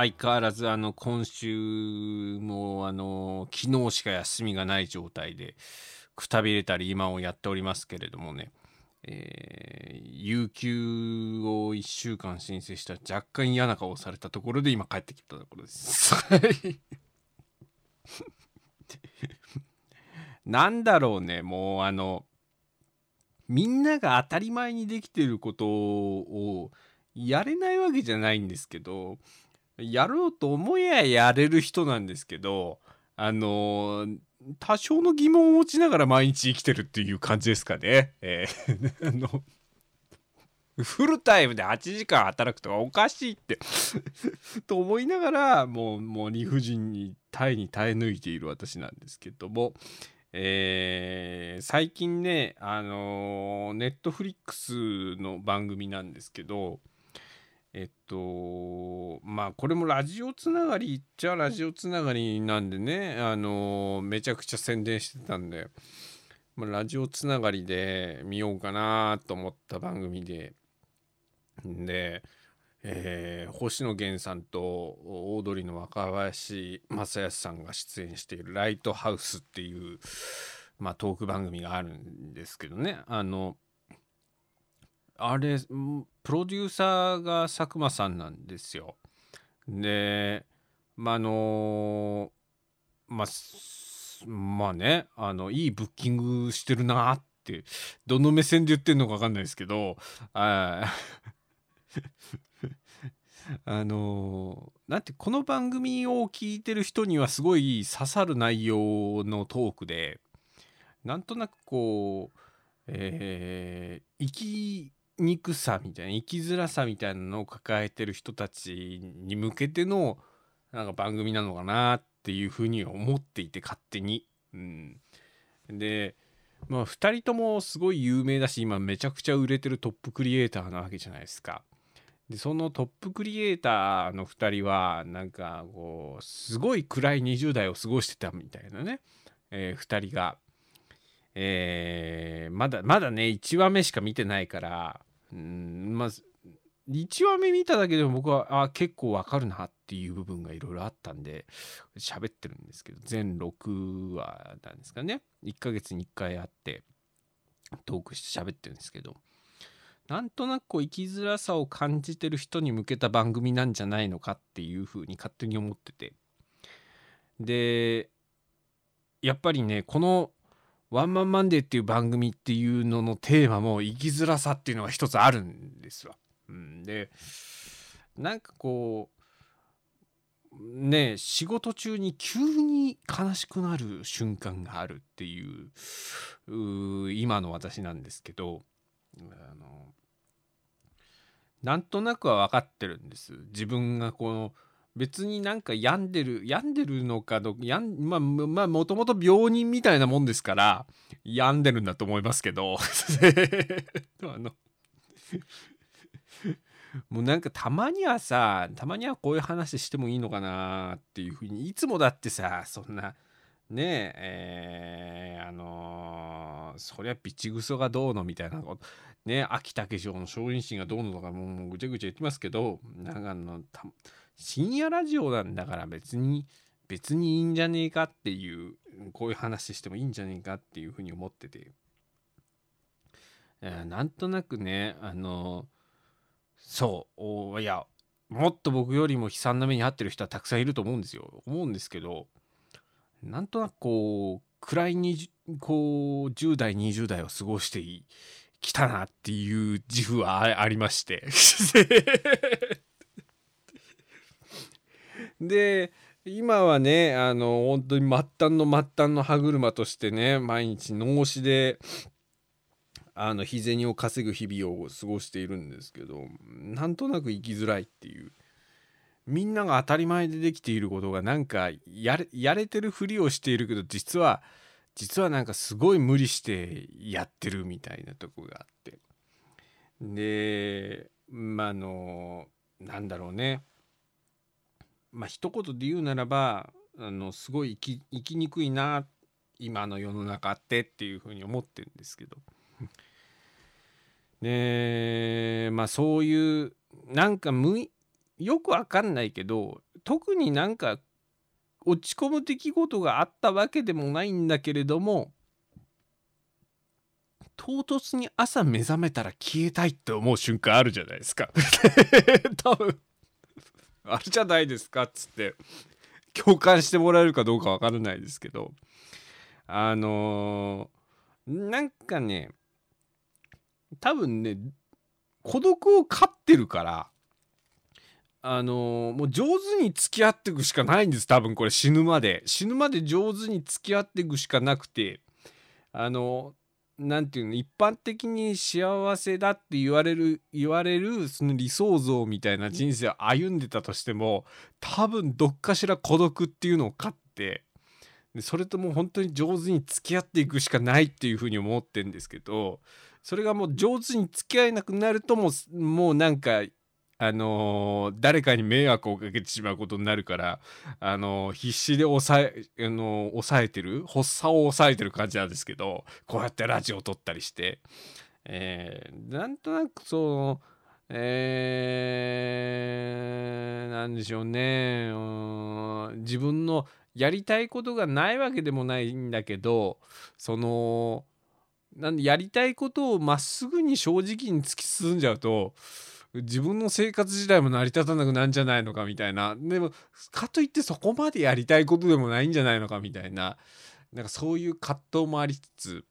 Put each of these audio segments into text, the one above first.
相変わらずあの今週もあの昨日しか休みがない状態でくたびれたり今をやっておりますけれどもね、えー、有給を1週間申請した若干嫌な顔をされたところで今帰ってきたところです。なんだろうねもうあのみんなが当たり前にできてることをやれないわけじゃないんですけどやろうと思えややれる人なんですけどあの多少の疑問を持ちながら毎日生きてるっていう感じですかね。えー あのフルタイムで8時間働くとかおかしいって と思いながらもうもう理不尽に耐えに耐え抜いている私なんですけども、えー最近ねあのネットフリックスの番組なんですけどえっとまあこれもラジオつながりっちゃラジオつながりなんでねあのめちゃくちゃ宣伝してたんで、まあ、ラジオつながりで見ようかなと思った番組でで、えー星野源さんとオードリーの若林正康さんが出演している「ライトハウス」っていう、まあ、トーク番組があるんですけどね。あのあれプロデューサーが佐久間さんなんですよ。でまああのまあまあねあのいいブッキングしてるなってどの目線で言ってるのか分かんないですけどあ あのなんてこの番組を聞いてる人にはすごい刺さる内容のトークでなんとなくこう、えー生きにくさみたいな生きづらさみたいなのを抱えてる人たちに向けてのなんか番組なのかなっていうふうに思っていて勝手に。うん、でまあ2人ともすごい有名だし今めちゃくちゃ売れてるトップクリエイターなわけじゃないですか。でそのトップクリエイターの2人はなんかこうすごい暗い20代を過ごしてたみたいなね、え2人が、えーまだまだね1話目しか見てないからうんまず1話目見ただけでも僕はあ結構わかるなっていう部分がいろいろあったんで喋ってるんですけど全6話なんですかね。1ヶ月に1回あってトークして喋ってるんですけどなんとなくこう生きづらさを感じてる人に向けた番組なんじゃないのかっていうふうに勝手に思ってて。でやっぱりねこの「ワンマンマンデー」っていう番組っていうののテーマも生きづらさっていうのが一つあるんですわ。ん、でなんかこうね仕事中に急に悲しくなる瞬間があるっていう今の私なんですけどあのなんとなくは分かってるんです自分がこの別になんか病んでる病んでるのかど病んまあまあもともと病人みたいなもんですから病んでるんだと思いますけど。あのもうなんかたまにはさたまにはこういう話してもいいのかなっていうふうにいつもだってさそんなねええーあのーそりゃビチグソがどうのみたいなことね秋竹城の少林寺がどうのとかもうもうぐちゃぐちゃ言ってますけどなんかあのた深夜ラジオなんだから別に別にいいんじゃねえかっていうこういう話してもいいんじゃねえかっていうふうに思ってて、えーなんとなくねあのそういやもっと僕よりも悲惨な目に遭ってる人はたくさんいると思うんですよ。思うんですけどなんとなくこう暗いにこう10代20代を過ごしてきたなっていう自負はありまして。で今はねあの本当に末端の末端の歯車としてね毎日脳死であの日銭を稼ぐ日々を過ごしているんですけどなんとなく生きづらいっていう。みんなが当たり前でできていることがなんかやれやれてるふりをしているけど実は実はなんかすごい無理してやってるみたいなとこがあって。でまああのなんだろうね。まあ一言で言うならばあのすごい生き生きにくいな今の世の中ってっていうふうに思ってるんですけど。でまあそういうなんかむよくわかんないけど特になんか落ち込む出来事があったわけでもないんだけれども唐突に朝目覚めたら消えたいって思う瞬間あるじゃないですか。多分。あるじゃないですかっつって共感してもらえるかどうかわからないですけどあのー、なんかね多分ね孤独を飼ってるからあのー、もう上手に付き合っていくしかないんです多分これ死ぬまで。死ぬまで上手に付き合っていくしかなくてあの何て言うの一般的に幸せだって言われる言われるその理想像みたいな人生を歩んでたとしても多分どっかしら孤独っていうのを飼ってそれともう本当に上手に付き合っていくしかないっていうふうに思ってんですけどそれがもう上手に付き合えなくなるともうもうなんかあのー、誰かに迷惑をかけてしまうことになるから、あのー、必死で抑え、あのー、抑えてる発作を抑えてる感じなんですけどこうやってラジオを撮ったりして、えー、なんとなくそのえー、なんでしょうね。う自分のやりたいことがないわけでもないんだけどそのなんでやりたいことをまっすぐに正直に突き進んじゃうと自分の生活自体も成り立たなくなんじゃないのかみたいな。でもかといってそこまでやりたいことでもないんじゃないのかみたいな。なんかそういう葛藤もありつつ。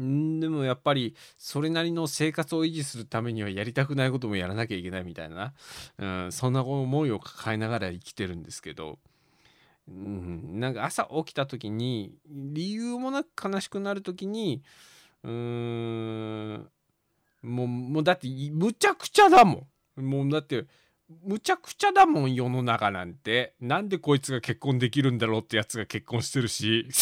んでもやっぱりそれなりの生活を維持するためにはやりたくないこともやらなきゃいけないみたいな、うん、そんな思いを抱えながら生きてるんですけど、うん、なんか朝起きた時に理由もなく悲しくなる時にうーんもうもうだってむちゃくちゃだもん。もうだってむちゃくちゃだもん世の中なんて。なんでこいつが結婚できるんだろうってやつが結婚してるし。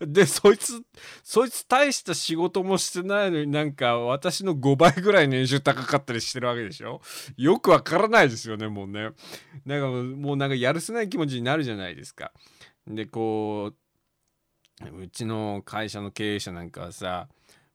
でそいつそいつ大した仕事もしてないのになんか私の5倍ぐらい年収高かったりしてるわけでしょ。よくわからないですよねもうね。なんかもうなんかやるせない気持ちになるじゃないですか。でこううちの会社の経営者なんかはさ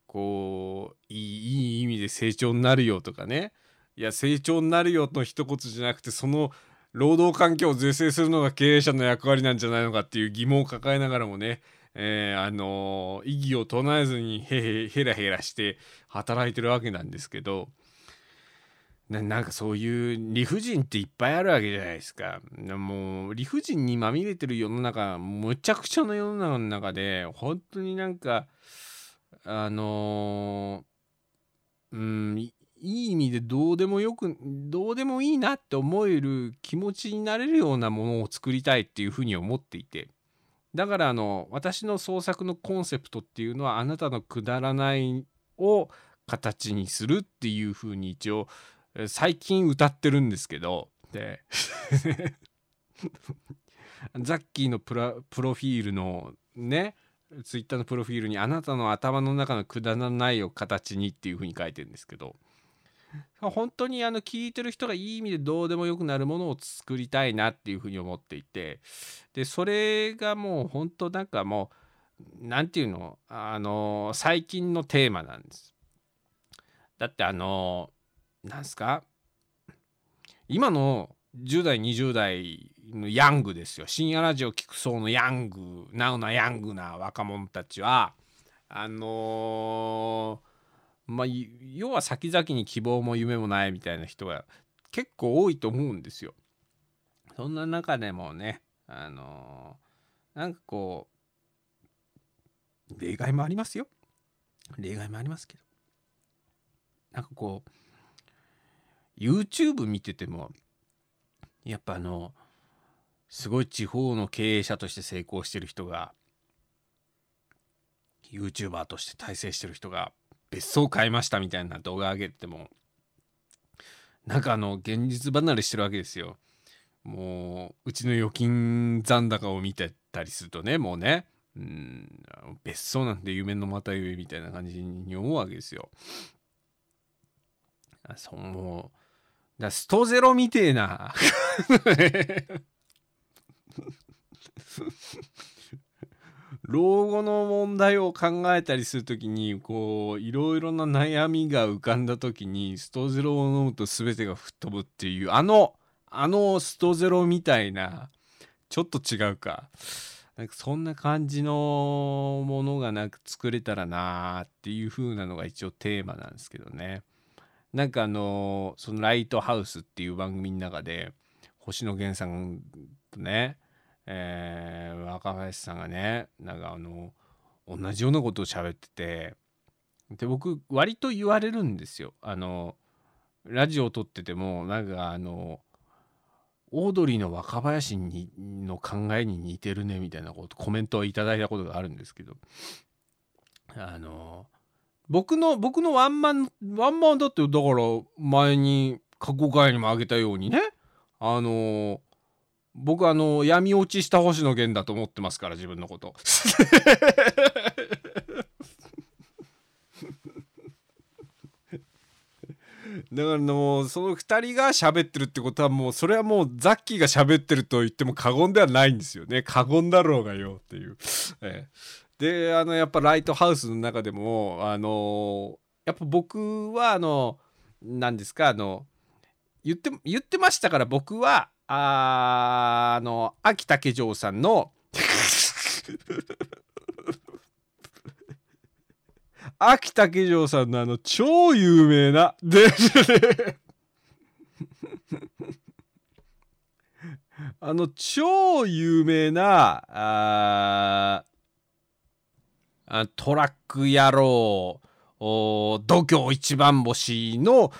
こういい意味で成長になるよとかね。いや成長になるよの一言じゃなくてその労働環境を是正するのが経営者の役割なんじゃないのかっていう疑問を抱えながらもね、えー、あのー、意義を唱えずにへへへらへらして働いてるわけなんですけどなんかそういう理不尽っていっぱいあるわけじゃないですか。もう理不尽にまみれてる世の中むちゃくちゃな世の中の中で本当になんかあのー、うんいい意味でどうでもよくどうでもいいなって思える気持ちになれるようなものを作りたいっていうふうに思っていてだからあの私の創作のコンセプトっていうのはあなたのくだらないを形にするっていうふうに一応最近歌ってるんですけどで ザッキーのプロフィールのねツイッターのプロフィールに「あなたの頭の中のくだらないを形に」っていうふうに書いてるんですけど本当にあの聞いてる人がいい意味でどうでもよくなるものを作りたいなっていうふうに思っていてでそれがもう本当なんかもう何て言うのあの最近のテーマなんです。だってあのなんすか？今の10代20代のヤングですよ。深夜ラジオ聞く層のヤングナウなヤングな若者たちはあのー、まあ要は先々に希望も夢もないみたいな人が結構多いと思うんですよ。そんな中でもねあのー、なんかこう例外もありますよ。例外もありますけど。なんかこう YouTube 見ててもやっぱあのすごい地方の経営者として成功してる人が YouTuber として大成してる人が別荘買いましたみたいな動画上げてもなんかあの現実離れしてるわけですよ。もううちの預金残高を見てたりするとねもうねうん別荘なんて夢のまた夢みたいな感じに思うわけですよ。そうもうだストゼロみてえな。老後の問題を考えたりするときにこういろいろな悩みが浮かんだときにストゼロを飲むと全てが吹っ飛ぶっていうあのあのストゼロみたいなちょっと違うか。なんかそんな感じのものがなんか作れたらなーっていう風なのが一応テーマなんですけどね。なんかあのその「ライトハウス」っていう番組の中で星野源さんとねえー、若林さんがねなんかあの同じようなことを喋っててで僕割と言われるんですよ。あのラジオを撮っててもなんかあのオードリーの若林にの考えに似てるねみたいなことコメントをいただいたことがあるんですけどあの僕の僕のワンマンワンマンだってだから前に過去回にもあげたようにね。あの僕あの闇落ちした星野源だと思ってますから自分のこと。だからもうその2人が喋ってるってことはもうそれはもうザッキーが喋ってると言っても過言ではないんですよね。過言だろうがよっていう、ええ、であのやっぱライトハウスの中でもあのやっぱ僕はあの何ですかあの言って言ってましたから僕はああの秋竹城さんの秋竹城さんのあの超有名なであの超有名なあトラック野郎度胸一番星の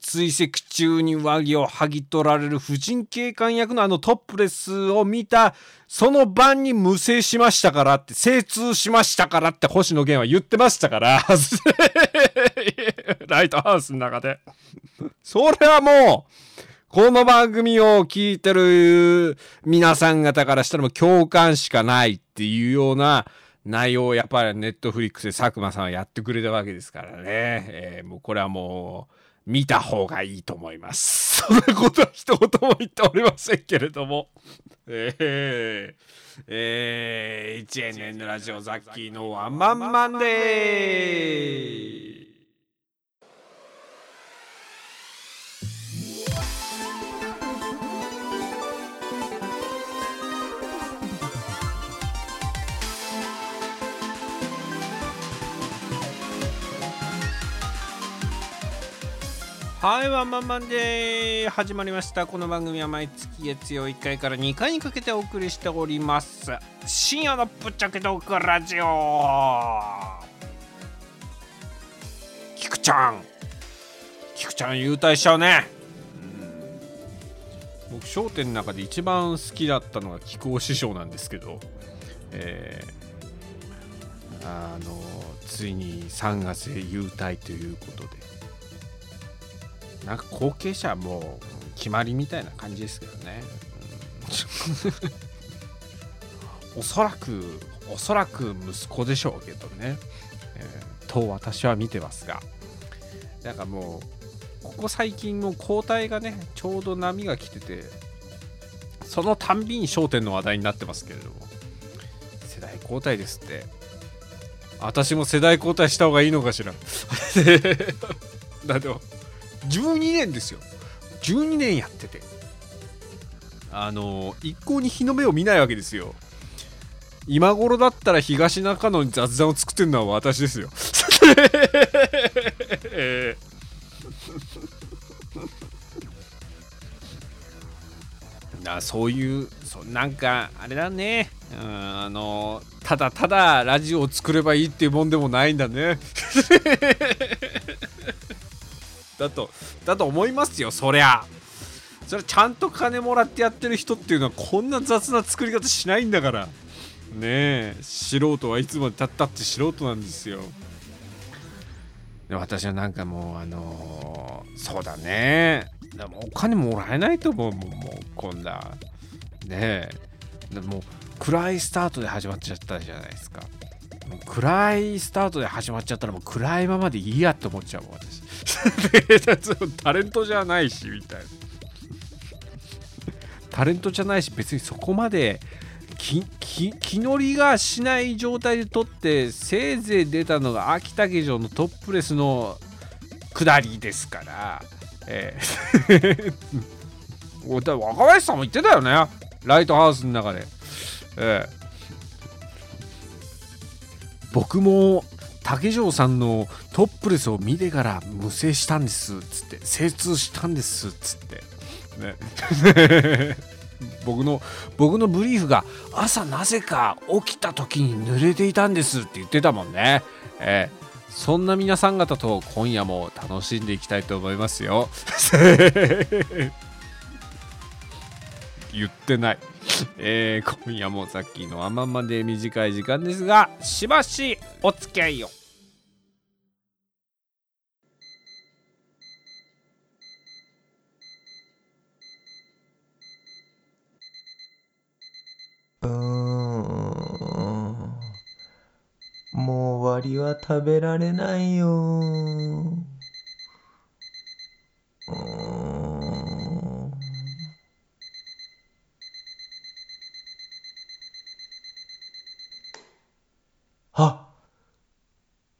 追跡中に上着を剥ぎ取られる婦人警官役のあのトップレスを見たその晩に無制しましたからって精通しましたからって星野源は言ってましたから。ライトハウスの中で。それはもうこの番組を聞いてる皆さん方からしたらもう共感しかないっていうような内容をやっぱりネットフリックスで佐久間さんはやってくれたわけですからね、えー、もうこれはもう見た方がいいと思います。そんなことは一言も言っておりませんけれども。えー、えー、1円のラジオザッキーのワンマンマンデーはいワンマンマンで始まりました。この番組は毎月月曜1回から2回にかけてお送りしております。深夜のぶっちゃけトークラジオ。キクちゃん。キクちゃん優待しちゃうね。僕『笑点』の中で一番好きだったのが木久扇師匠なんですけど。えー、あのついに3月で優待ということで。なんか後継者も決まりみたいな感じですけどね、おそらくおそらく息子でしょうけどね、えー、と私は見てますが。なんかもうここ最近も交代がねちょうど波が来ててそのたんびに焦点の話題になってますけれども。世代交代ですって。私も世代交代した方がいいのかしら。だって12年ですよ。12年やってて。あの一向に日の目を見ないわけですよ。今頃だったら東中野に雑談を作ってるのは私ですよ。なそういうそなんかあれだね。あのただただラジオを作ればいいっていうもんでもないんだね。だとだと思いますよそりゃ。それちゃんと金もらってやってる人っていうのはこんな雑な作り方しないんだから。ねえ素人はいつまでたったって素人なんですよ。私はなんかもうあのー、そうだね。でもお金もらえないと思うもうもうこんな。ねえ。でも暗いスタートで始まっちゃったじゃないですか。もう暗いスタートで始まっちゃったらもう暗いままでいいやって思っちゃうもん私。タレントじゃないしみたいな。タレントじゃないし別にそこまで気乗りがしない状態で取ってせいぜい出たのが秋竹城のトップレスの下りですから、ええ。若林さんも言ってたよね。ライトハウスの中で、ええ。僕も竹城さんのトップレスを見てから無精したんですっつって精通したんですっつって。ね。僕の僕のブリーフが朝なぜか起きた時に濡れていたんですって言ってたもんね、えー、そんな皆さん方と今夜も楽しんでいきたいと思いますよ。言ってない。えー、今夜もさっきのあままで短い時間ですがしばしお付き合いをもう終わりは食べられないよ。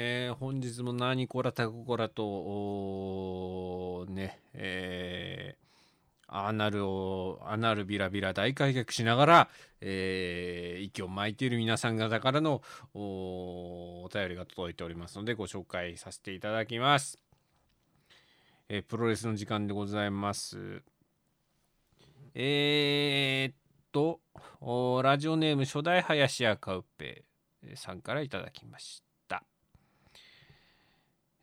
えー、本日も何こらたここらとねえーアナルをアナルビラビラ大開脚しながら、えー息を巻いている皆さん方からのおお便りが届いておりますのでご紹介させていただきます。えープロレスの時間でございます。えー、っとラジオネーム初代林家カウペさんからいただきました。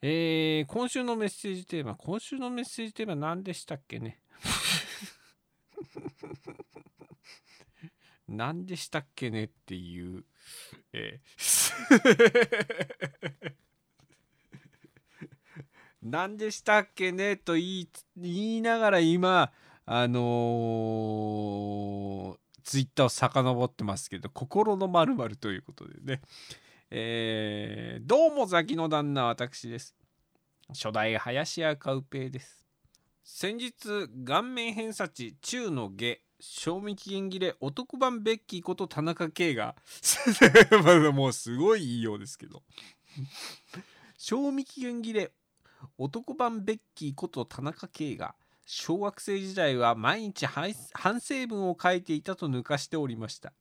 えー今週のメッセージテーマ今週のメッセージテーマ何でしたっけね？何でしたっけねっていう、えー 何でしたっけねと言い言いながら今あのーツイッターを遡ってますけど心のまるということでね。えーどうもザキの旦那私です。初代林家カウペイです。先日顔面偏差値中の下賞味期限切れ男版ベッキーこと田中圭が もうすごい言いようですけど。賞味期限切れ男版ベッキーこと田中圭が小学生時代は毎日反省文を書いていたと抜かしておりました。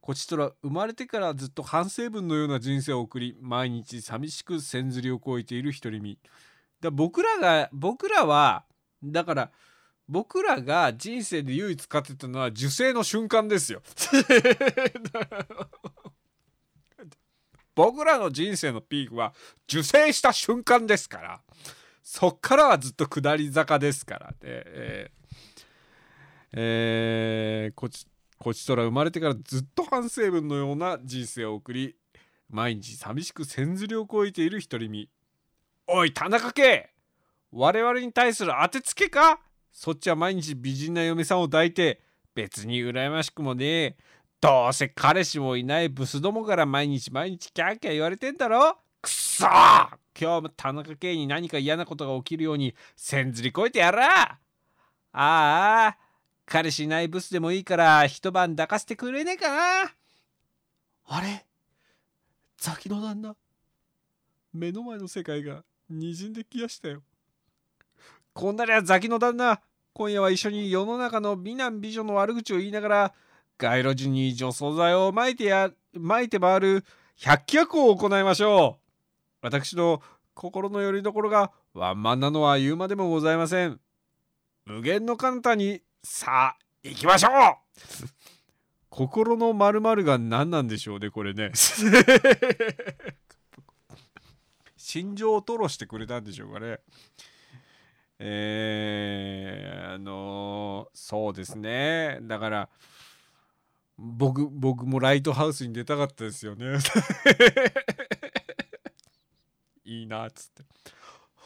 こちとら生まれてからずっと反省文のような人生を送り毎日寂しく千釣りを超えている独り身。だ僕らが僕らはだから僕らが人生で唯一使ってたのは受精の瞬間ですよ。僕らの人生のピークは受精した瞬間ですから。そっからはずっと下り坂ですからね。えーえーこちこちとら生まれてからずっと反省文のような人生を送り毎日寂しく千釣りを超えている独り身。おい田中圭我々に対する当てつけか?そっちは毎日美人な嫁さんを抱いて別に羨ましくもねえ。どうせ彼氏もいないブスどもから毎日毎日キャーキャー言われてんだろ?くそ!今日も田中圭に何か嫌なことが起きるように千釣り超えてやら!ああ彼氏いないブスでもいいから一晩抱かせてくれねえかな。あれ？ザキの旦那？目の前の世界が滲んできやしたよ。こんなりゃザキの旦那今夜は一緒に世の中の美男美女の悪口を言いながら街路樹に除草剤をまいてやまいて回る百鬼夜行を行いましょう。私の心の拠り所がワンマンなのは言うまでもございません。無限の彼方にさあ行きましょう。心の〇〇が何なんでしょうねこれね。心情を吐露してくれたんでしょうかね。えー、あのーそうですね。だから僕僕もライトハウスに出たかったですよね。いいなっつって。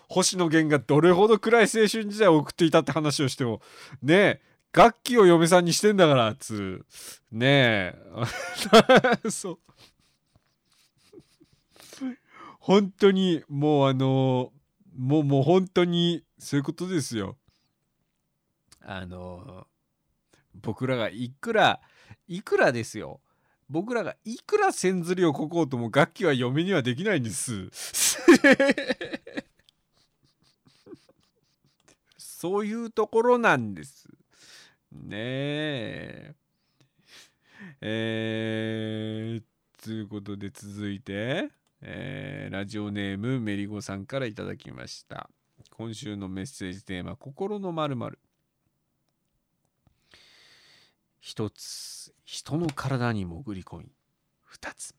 星野源がどれほど暗い青春時代を送っていたって話をしてもねえ楽器を嫁さんにしてんだからっつう。ねえ。そう。本当にもうあのもうもう本当にそういうことですよ。あの僕らがいくらいくらですよ。僕らがいくら線ずりをここうとも楽器は嫁にはできないんです。そういうところなんです。ねえ。えー、ということで続いて、えーラジオネームメリゴさんからいただきました。今週のメッセージテーマ「心のまるまる。一つ人の体に潜り込み。二つ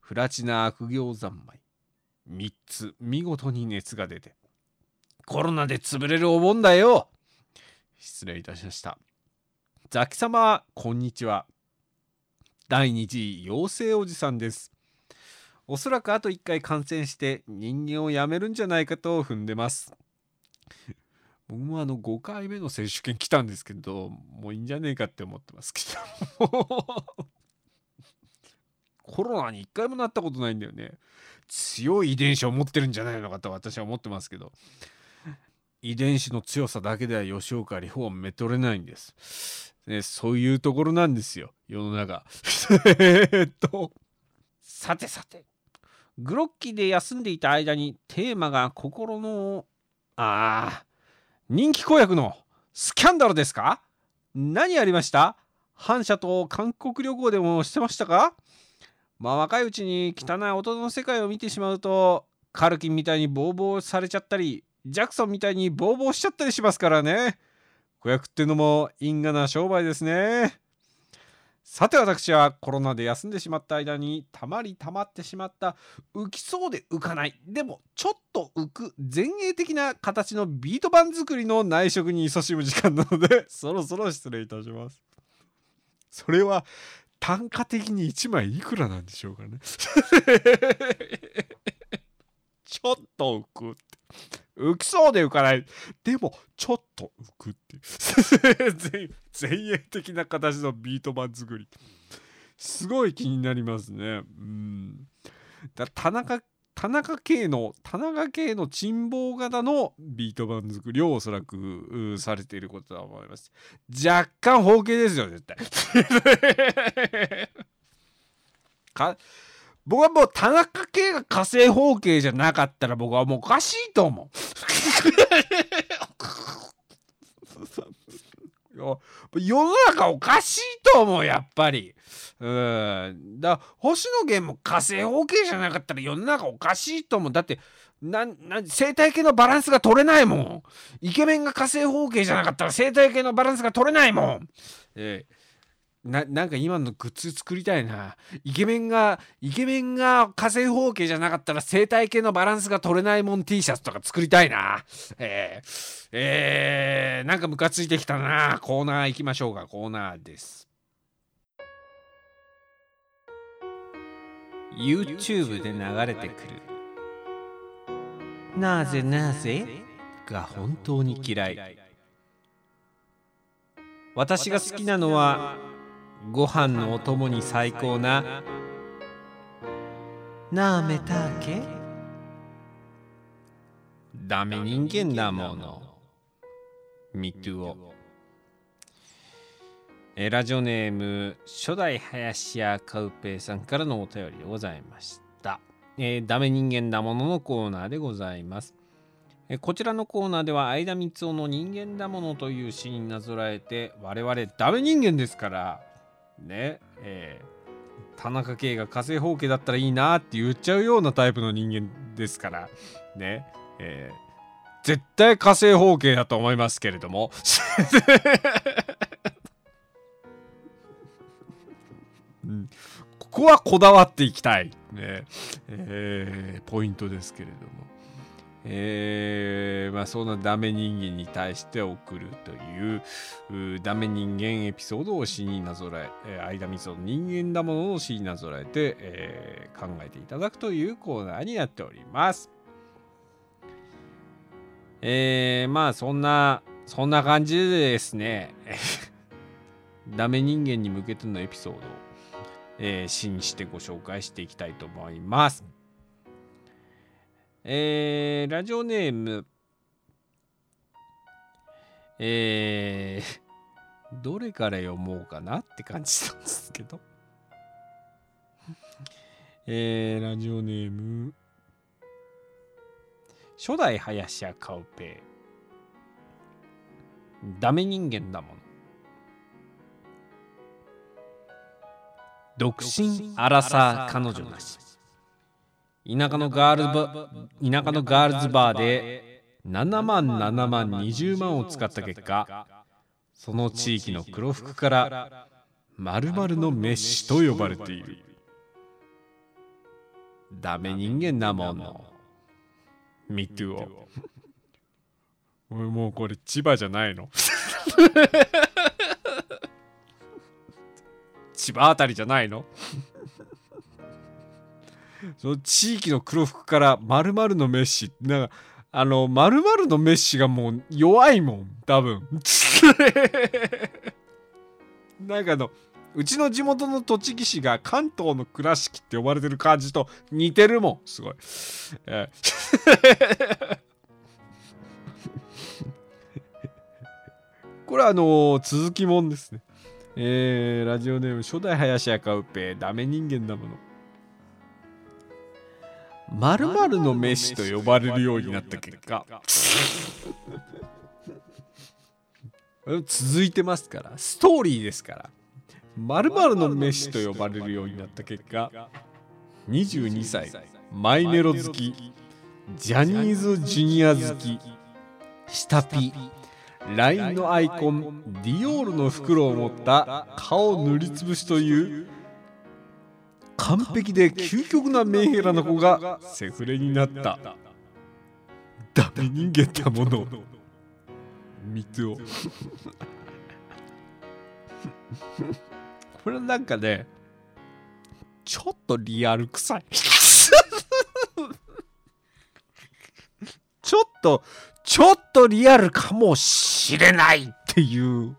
不埒な悪行三昧。三つ見事に熱が出て。コロナで潰れるお盆だよ。失礼いたしました。ザキ様こんにちは。第2次陽性おじさんです。おそらくあと1回感染して人間をやめるんじゃないかと踏んでます。僕もあの5回目の接種券来たんですけどもういいんじゃねえかって思ってますけど。コロナに1回もなったことないんだよね。強い遺伝子を持ってるんじゃないのかと私は思ってますけど。遺伝子の強さだけでは吉岡里帆はめとれないんです、ね、そういうところなんですよ。世の中。えっと。さてさて。グロッキーで休んでいた間にテーマが心のああ人気公約のスキャンダルですか？何ありました？反社と韓国旅行でもしてましたか？まあ若いうちに汚い大人の世界を見てしまうとカルキンみたいにボーボーされちゃったりジャクソンみたいにボーボーしちゃったりしますからね。子役っていうのも因果な商売ですね。さて私はコロナで休んでしまった間にたまりたまってしまった浮きそうで浮かない。でもちょっと浮く前衛的な形のビート板作りの内職に勤しむ時間なので そろそろ失礼いたします。それは単価的に1枚いくらなんでしょうかね。ちょっと浮くって。浮きそうで浮かない。でもちょっと浮くっていう。前前衛的な形のビート板作り。すごい気になりますね。うん。だ田中田中圭の田中圭の珍望型のビート板作りをおそらくされていることだと思います。若干方形ですよ絶対。か僕はもう田中圭が火星方形じゃなかったら僕はもうおかしいと思う。世の中おかしいと思うやっぱり。うん。だ星野源も火星方形じゃなかったら世の中おかしいと思う。だってなんなん生態系のバランスが取れないもん。イケメンが火星方形じゃなかったら生態系のバランスが取れないもん。ええ。ななんか今のグッズ作りたいな。イケメンがイケメンが火星方形じゃなかったら生態系のバランスが取れないもん T シャツとか作りたいな。えー、えー、なんかムカついてきたな。コーナー行きましょうか。コーナーです。YouTube で流れてくる。なぜなぜが本当に嫌い。私が好きなのはご飯のお供に最高な。なめたけ？ダメ人間だもの。ミトゥオ。えーラジオネーム初代林家カウペイさんからのお便りでございました、えーダメ人間だもののコーナーでございます。えーこちらのコーナーでは相田光雄の人間だものという詩になぞらえて我々ダメ人間ですからねえー田中圭が火星放棄だったらいいなって言っちゃうようなタイプの人間ですからねえー絶対火星放棄だと思いますけれども。うん。ここはこだわっていきたい、ねえーポイントですけれども、えーまあ、そんなダメ人間に対して送るといううダメ人間エピソードを詩になぞらええー間みその人間だものの詩になぞらえて、えー考えていただくというコーナーになっております。えー、まあそんなそんな感じでですね ダメ人間に向けてのエピソードを、えー詩にしてご紹介していきたいと思います。えー、ラジオネーム。えー、どれから読もうかなって感じなんですけど。えー、ラジオネーム。初代林家カウペ。イダメ人間だもの。独身アラサー彼女なし。田舎のガールズバ田舎のガールズバーで7万7万20万を使った結果その地域の黒服から〇〇のメッシと呼ばれている。ダメ人間だもの。Me too を。俺もうこれ千葉じゃないの？千葉あたりじゃないの？その地域の黒服から〇〇のメッシなんかあの〇〇のメッシがもう弱いもん多分。なんかあのうちの地元の栃木市が関東の倉敷って呼ばれてる感じと似てるもんすごい、ええ。これはあのー続きもんですね。えー、ラジオネーム初代林家カウペダメ人間だもの。〇〇の飯と呼ばれるようになった結果。続いてますから。ストーリーですから。〇〇の飯と呼ばれるようになった結果。22歳マイネロ好き。ジャニーズジュニア好き。下ピ LINE のアイコン。ディオールの袋を持った。顔塗りつぶしという。完璧で究極なメンヘラの子がセフレになった。ダメ人間だもの。三つをこれなんかねちょっとリアル臭い。ちょっとちょっとリアルかもしれないっていう、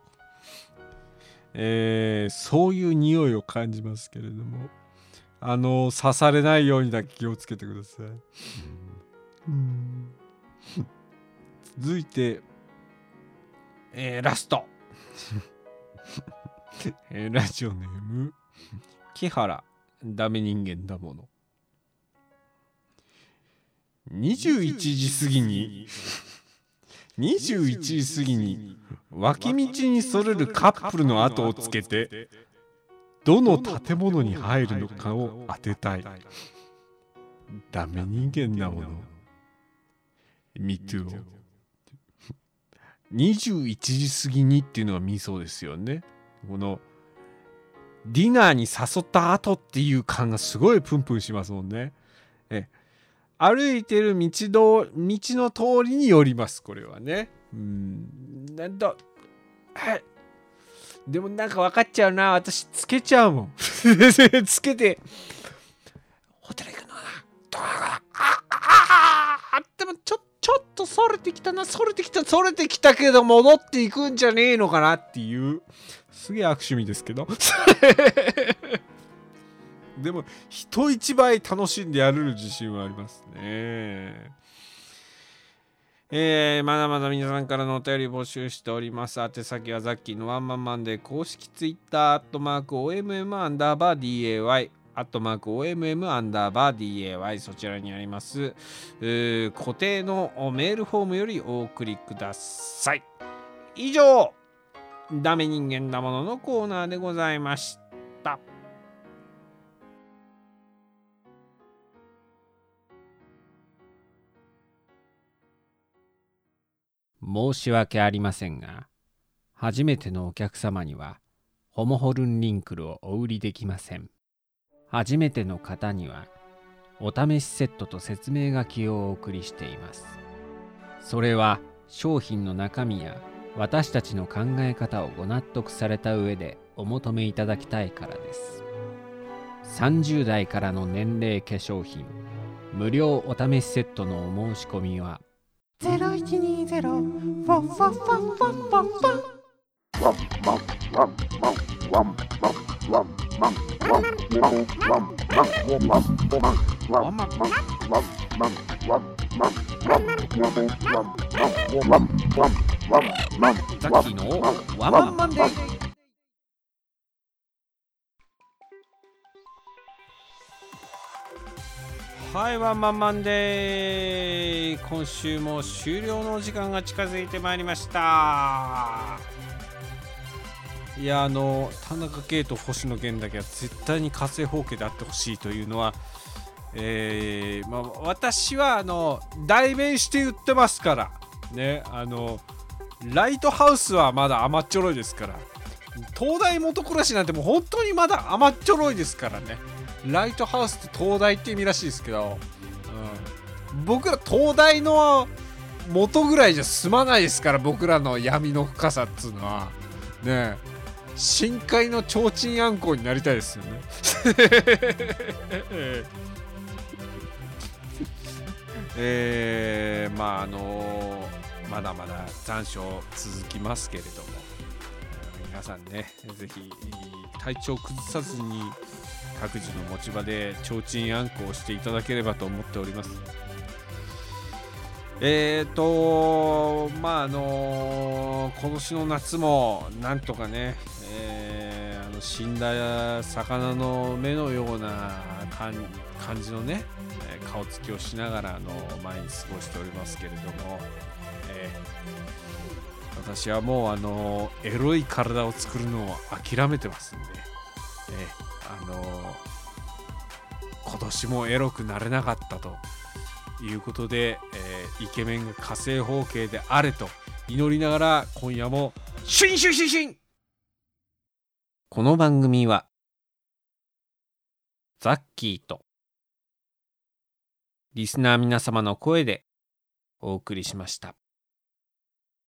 えーそういう匂いを感じますけれどもあの刺されないようにだけ気をつけてください、続いて、えーラスト、えーラジオネーム木原ダメ人間だもの。21時過ぎに21時過ぎに脇道にそれるカップルの後をつけてどの建物に入るのかを当てたい。ダメ人間だもの。Me too 21時過ぎにっていうのがミソですよね。このディナーに誘った後っていう感がすごいプンプンしますもんね。え歩いてる道道道の通りによりますこれはね。うん。なんだはいでもなんか分かっちゃうな。私つけちゃうもん。つけて。ホテル行くのな。どうあああでもちょちょっとそれてきたなそれてきたそれてきたけど戻っていくんじゃねえのかなっていうすげえ悪趣味ですけどでも人一倍楽しんでやれる自信はありますね。えーまだまだ皆さんからのお便り募集しております。宛先はザッキーのワンマンマンで公式ツイッターアットマーク OMM アンダーバー DAY アットマーク OMM アンダーバー DAY そちらにあります固定のメールフォームよりお送りください。以上ダメ人間だもののコーナーでございました。申し訳ありませんが初めてのお客様にはホモホルンリンクルをお売りできません。初めての方にはお試しセットと説明書きをお送りしています。それは商品の中身や私たちの考え方をご納得された上でお求めいただきたいからです。30代からの年齢化粧品無料お試しセットのお申し込みはワンマンザッキーのワン。マンマン。デーはいワンマンマンデ今週も終了の時間が近づいてまいりました。いやあの田中圭と星野源だけは絶対に火星放棄であってほしいというのはえーまあ、私はあの代弁して言ってますから。ねあのライトハウスはまだ甘っちょろいですから。東大元暮らしなんてもう本当にまだ甘っちょろいですからね。ライトハウスって東大って意味らしいですけど、うん、僕ら東大の元ぐらいじゃ済まないですから僕らの闇の深さっつうのは。ね深海の提灯あんこになりたいですよね。えー、まああのまだまだ残暑続きますけれども。皆さんねぜひ体調崩さずに各自の持ち場で提灯あんこをしていただければと思っております。えーとまああの今年の夏もなんとかね、えー、あの死んだ魚の目のような感じのね顔つきをしながらの毎日過ごしておりますけれども、えー、私はもうあのエロい体を作るのを諦めてますんで、えー、あの今年もエロくなれなかったということで、えー、イケメンが火星方形であれと祈りながら今夜もシュンシュンシュンシュンこの番組はザッキーとリスナー皆様の声でお送りしました。